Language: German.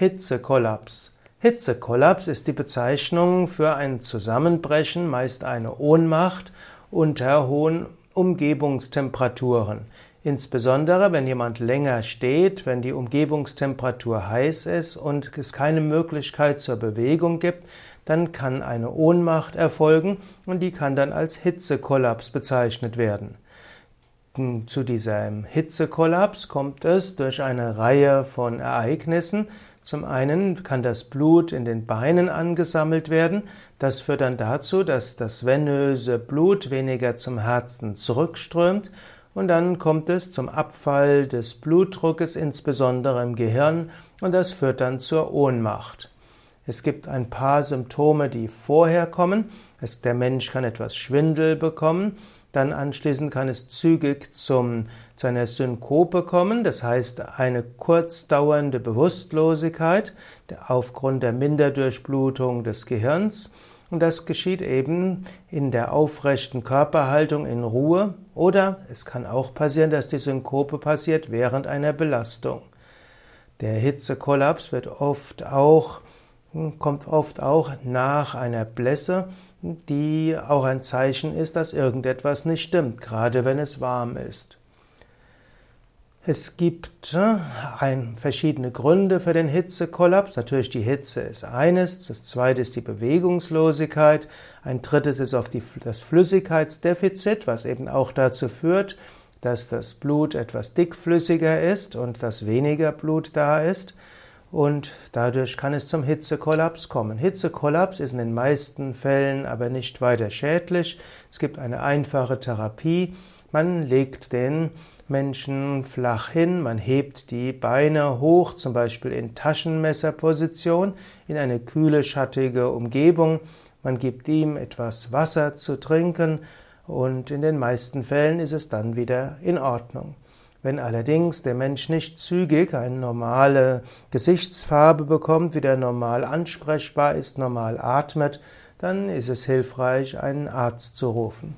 Hitzekollaps. Hitzekollaps ist die Bezeichnung für ein Zusammenbrechen, meist eine Ohnmacht unter hohen Umgebungstemperaturen. Insbesondere wenn jemand länger steht, wenn die Umgebungstemperatur heiß ist und es keine Möglichkeit zur Bewegung gibt, dann kann eine Ohnmacht erfolgen und die kann dann als Hitzekollaps bezeichnet werden. Zu diesem Hitzekollaps kommt es durch eine Reihe von Ereignissen. Zum einen kann das Blut in den Beinen angesammelt werden. Das führt dann dazu, dass das venöse Blut weniger zum Herzen zurückströmt. Und dann kommt es zum Abfall des Blutdruckes, insbesondere im Gehirn. Und das führt dann zur Ohnmacht. Es gibt ein paar Symptome, die vorher kommen. Es, der Mensch kann etwas Schwindel bekommen. Dann anschließend kann es zügig zum, zu einer Synkope kommen, das heißt eine kurzdauernde Bewusstlosigkeit aufgrund der Minderdurchblutung des Gehirns. Und das geschieht eben in der aufrechten Körperhaltung in Ruhe oder es kann auch passieren, dass die Synkope passiert während einer Belastung. Der Hitzekollaps wird oft auch kommt oft auch nach einer Blässe, die auch ein Zeichen ist, dass irgendetwas nicht stimmt, gerade wenn es warm ist. Es gibt äh, ein, verschiedene Gründe für den Hitzekollaps. Natürlich die Hitze ist eines, das zweite ist die Bewegungslosigkeit, ein drittes ist auf die, das Flüssigkeitsdefizit, was eben auch dazu führt, dass das Blut etwas dickflüssiger ist und dass weniger Blut da ist und dadurch kann es zum Hitzekollaps kommen. Hitzekollaps ist in den meisten Fällen aber nicht weiter schädlich. Es gibt eine einfache Therapie. Man legt den Menschen flach hin, man hebt die Beine hoch, zum Beispiel in Taschenmesserposition, in eine kühle, schattige Umgebung. Man gibt ihm etwas Wasser zu trinken und in den meisten Fällen ist es dann wieder in Ordnung. Wenn allerdings der Mensch nicht zügig eine normale Gesichtsfarbe bekommt, wieder normal ansprechbar ist, normal atmet, dann ist es hilfreich, einen Arzt zu rufen.